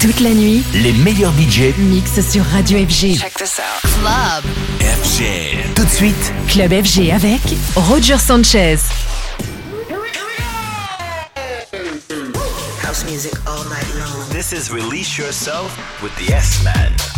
Toute la nuit, Les meilleurs budgets mix sur Radio FG. Check this out. Club. FG. Tout de suite, Club FG avec Roger Sanchez. House music all night long. this is Release Yourself with the S-Man.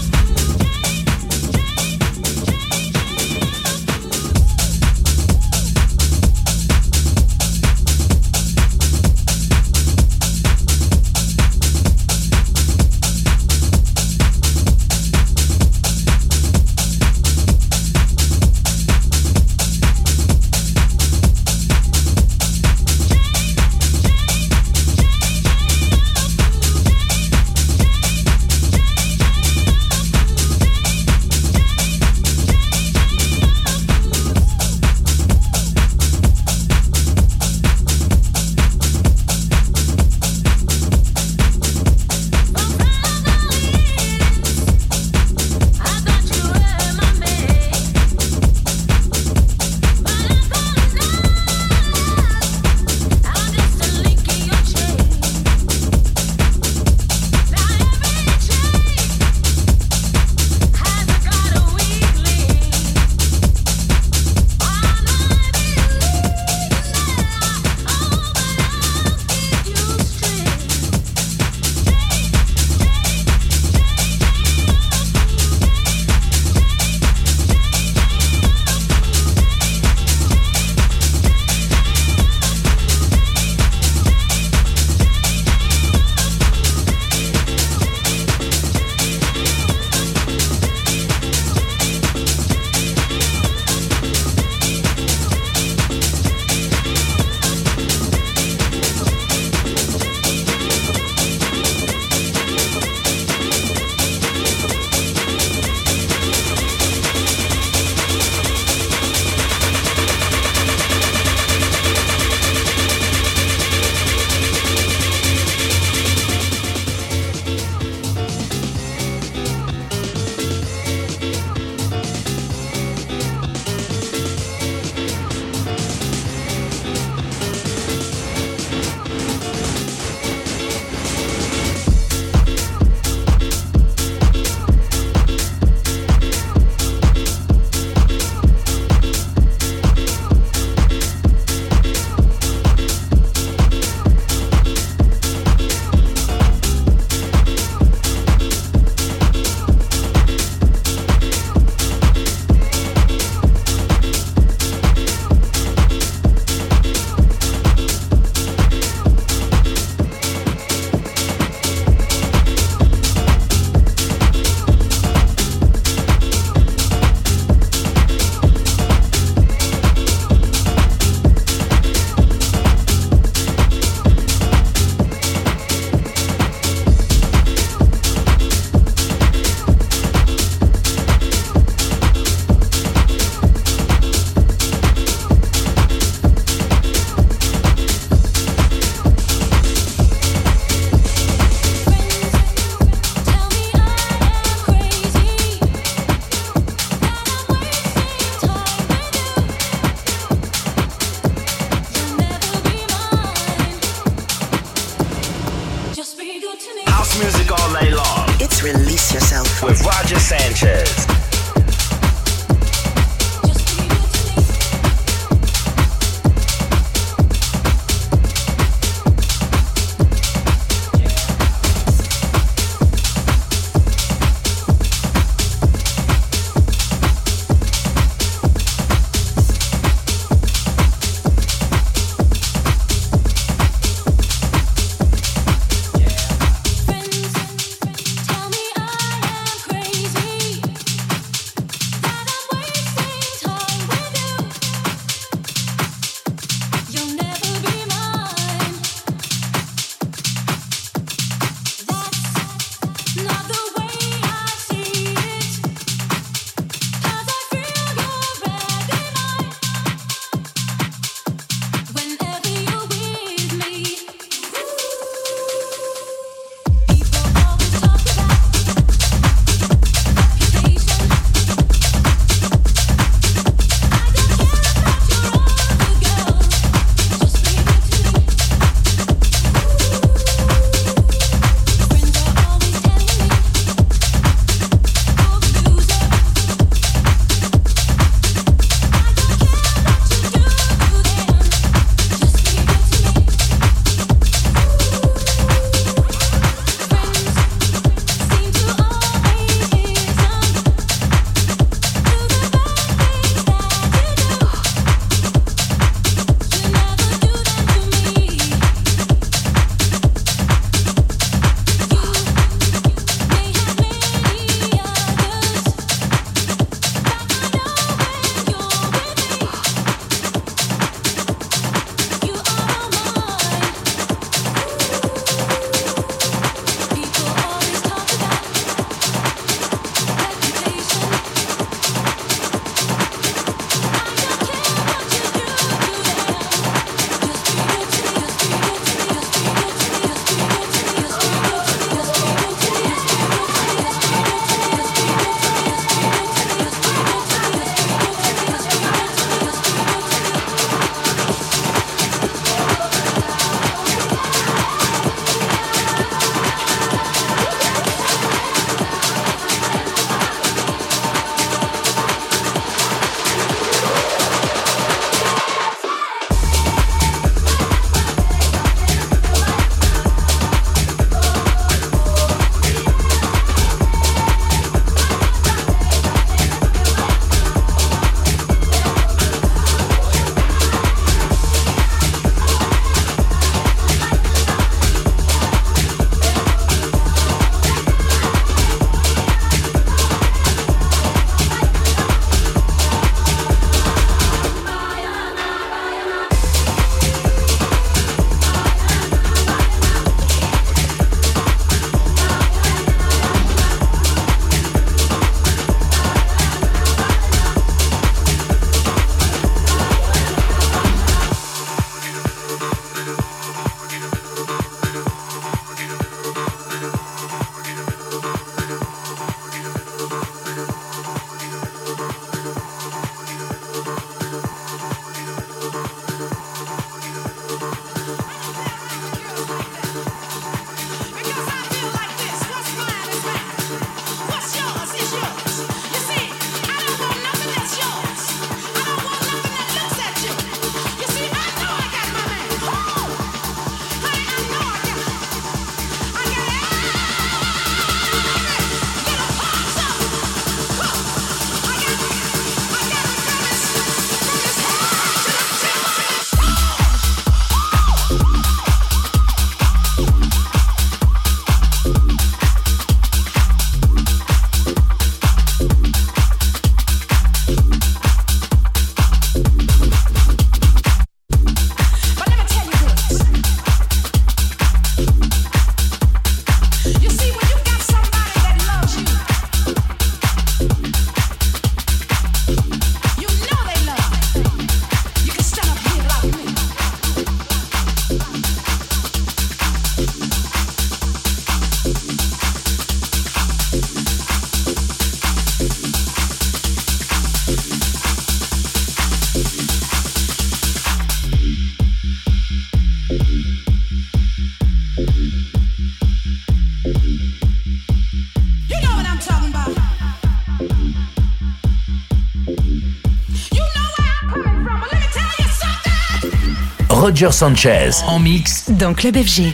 Sanchez en mix dans Club FG.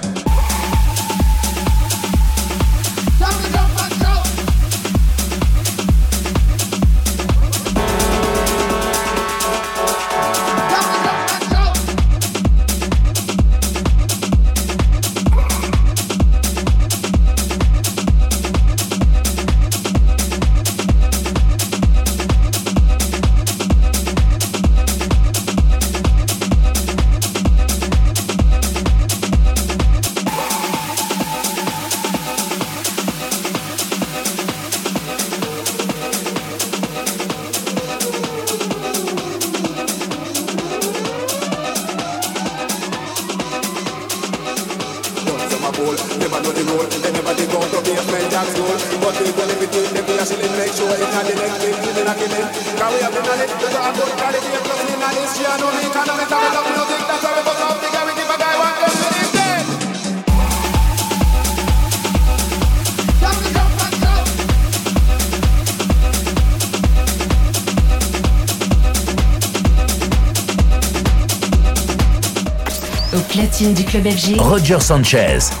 Roger Sanchez.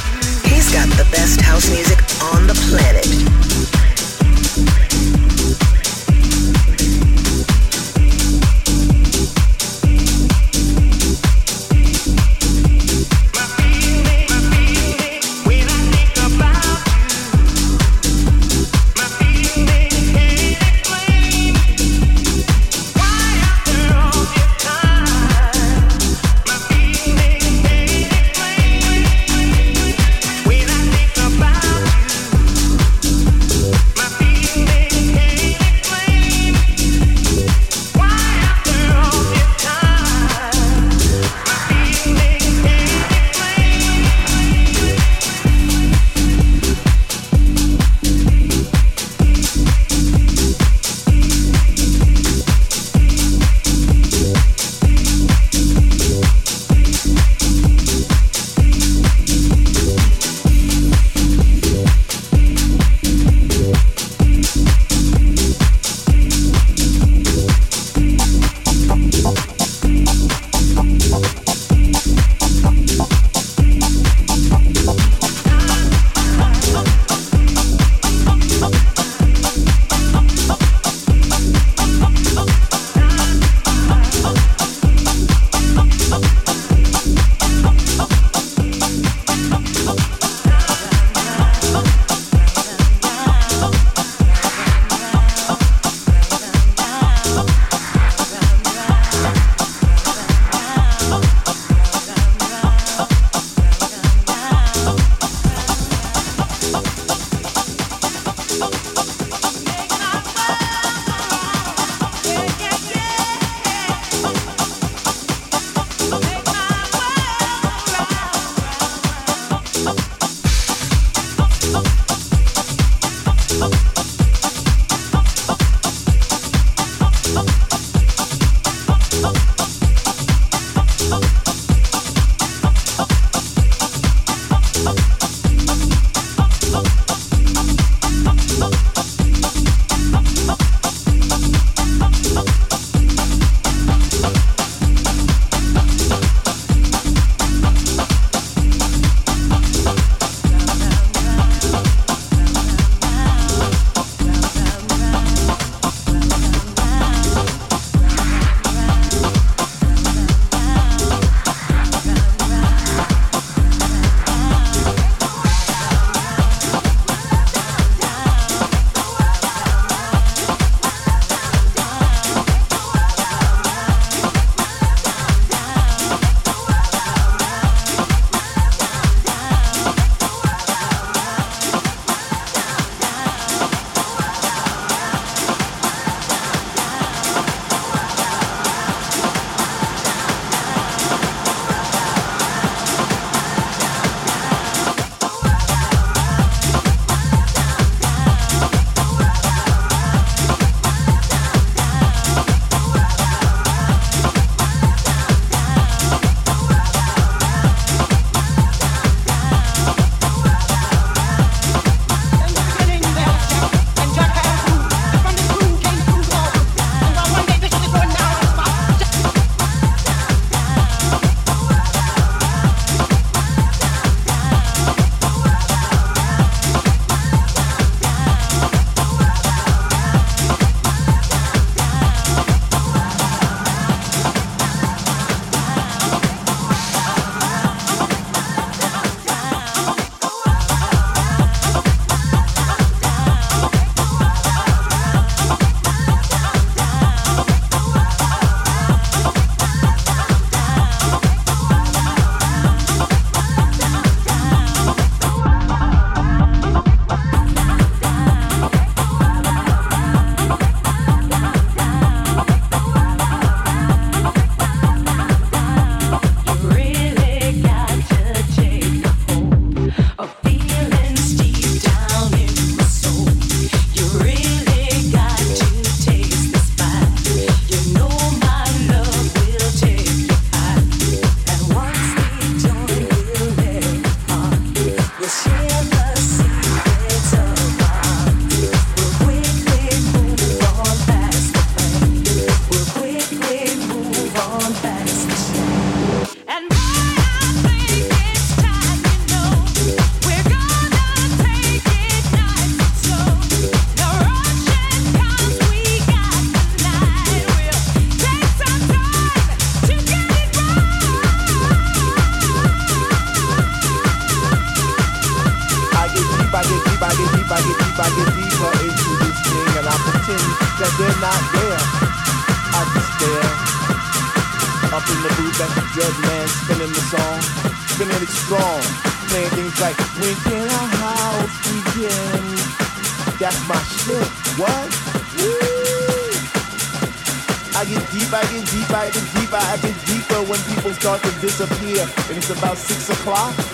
It's about six o'clock.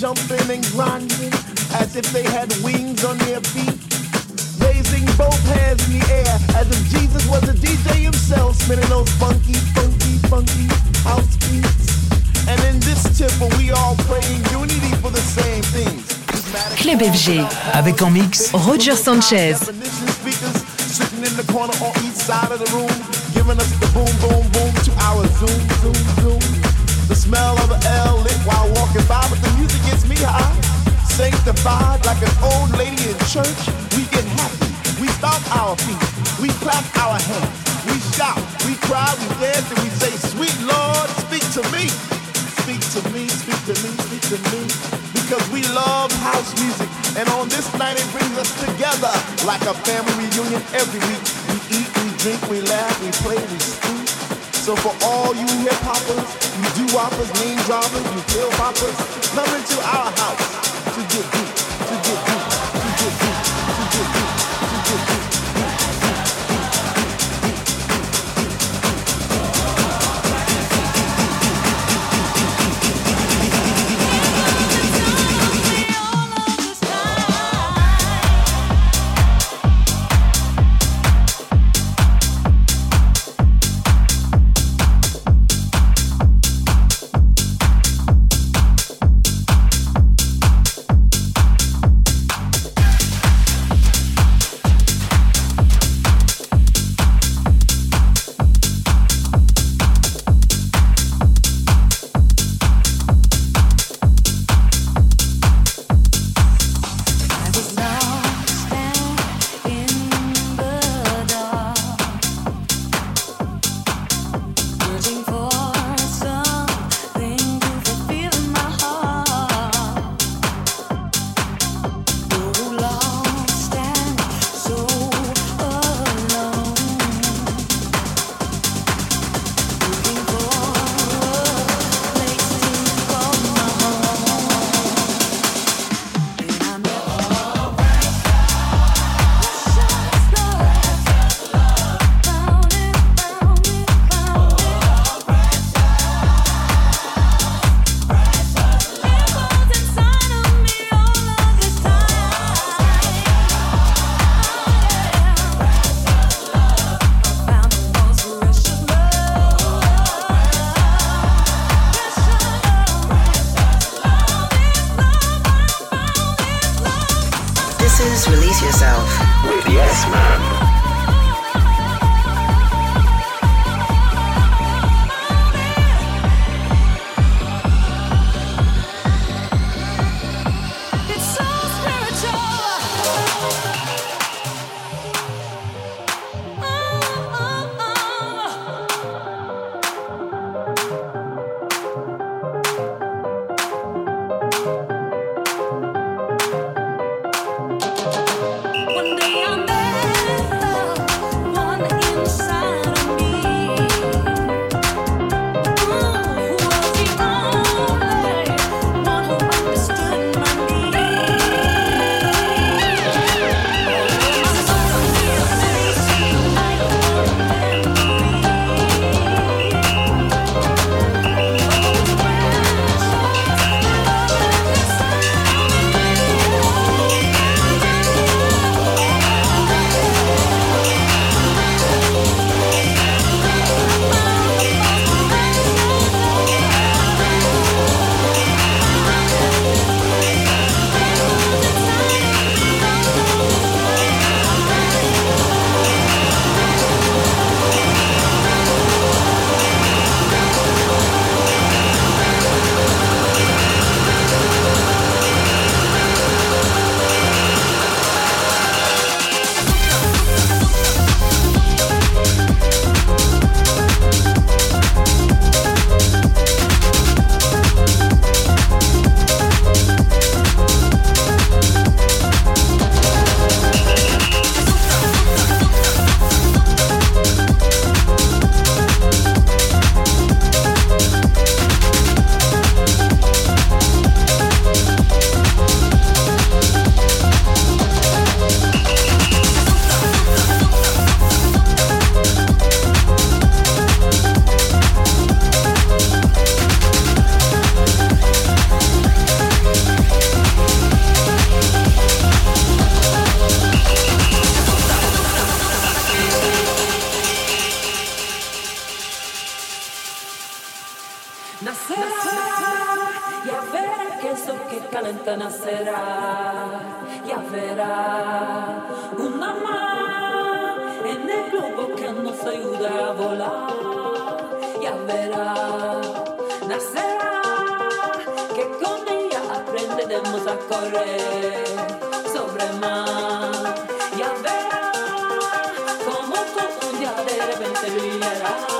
Jumping and grinding as if they had wings on their feet. Raising both hands in the air as if Jesus was a DJ himself, spinning those funky, funky, funky house beats. And in this temple, we all praying unity for the same things. Club FG. Avec en mix Roger Sanchez. Sitting in the corner on each side of the room, giving us the boom, boom, boom to our zoom, zoom, zoom. The smell of an L lit while walking by, but the music gets me high. Sanctified like an old lady in church. We get happy. We stomp our feet. We clap our hands. We shout. We cry. We dance. And we say, Sweet Lord, speak to me. Speak to me. Speak to me. Speak to me. Because we love house music. And on this night, it brings us together like a family reunion every week. We eat, we drink, we laugh, we play, we speak. So for all you hip hoppers, you do whoppers, name droppers, you pill poppers, come into our house to get deep, to get deep, sevgiler.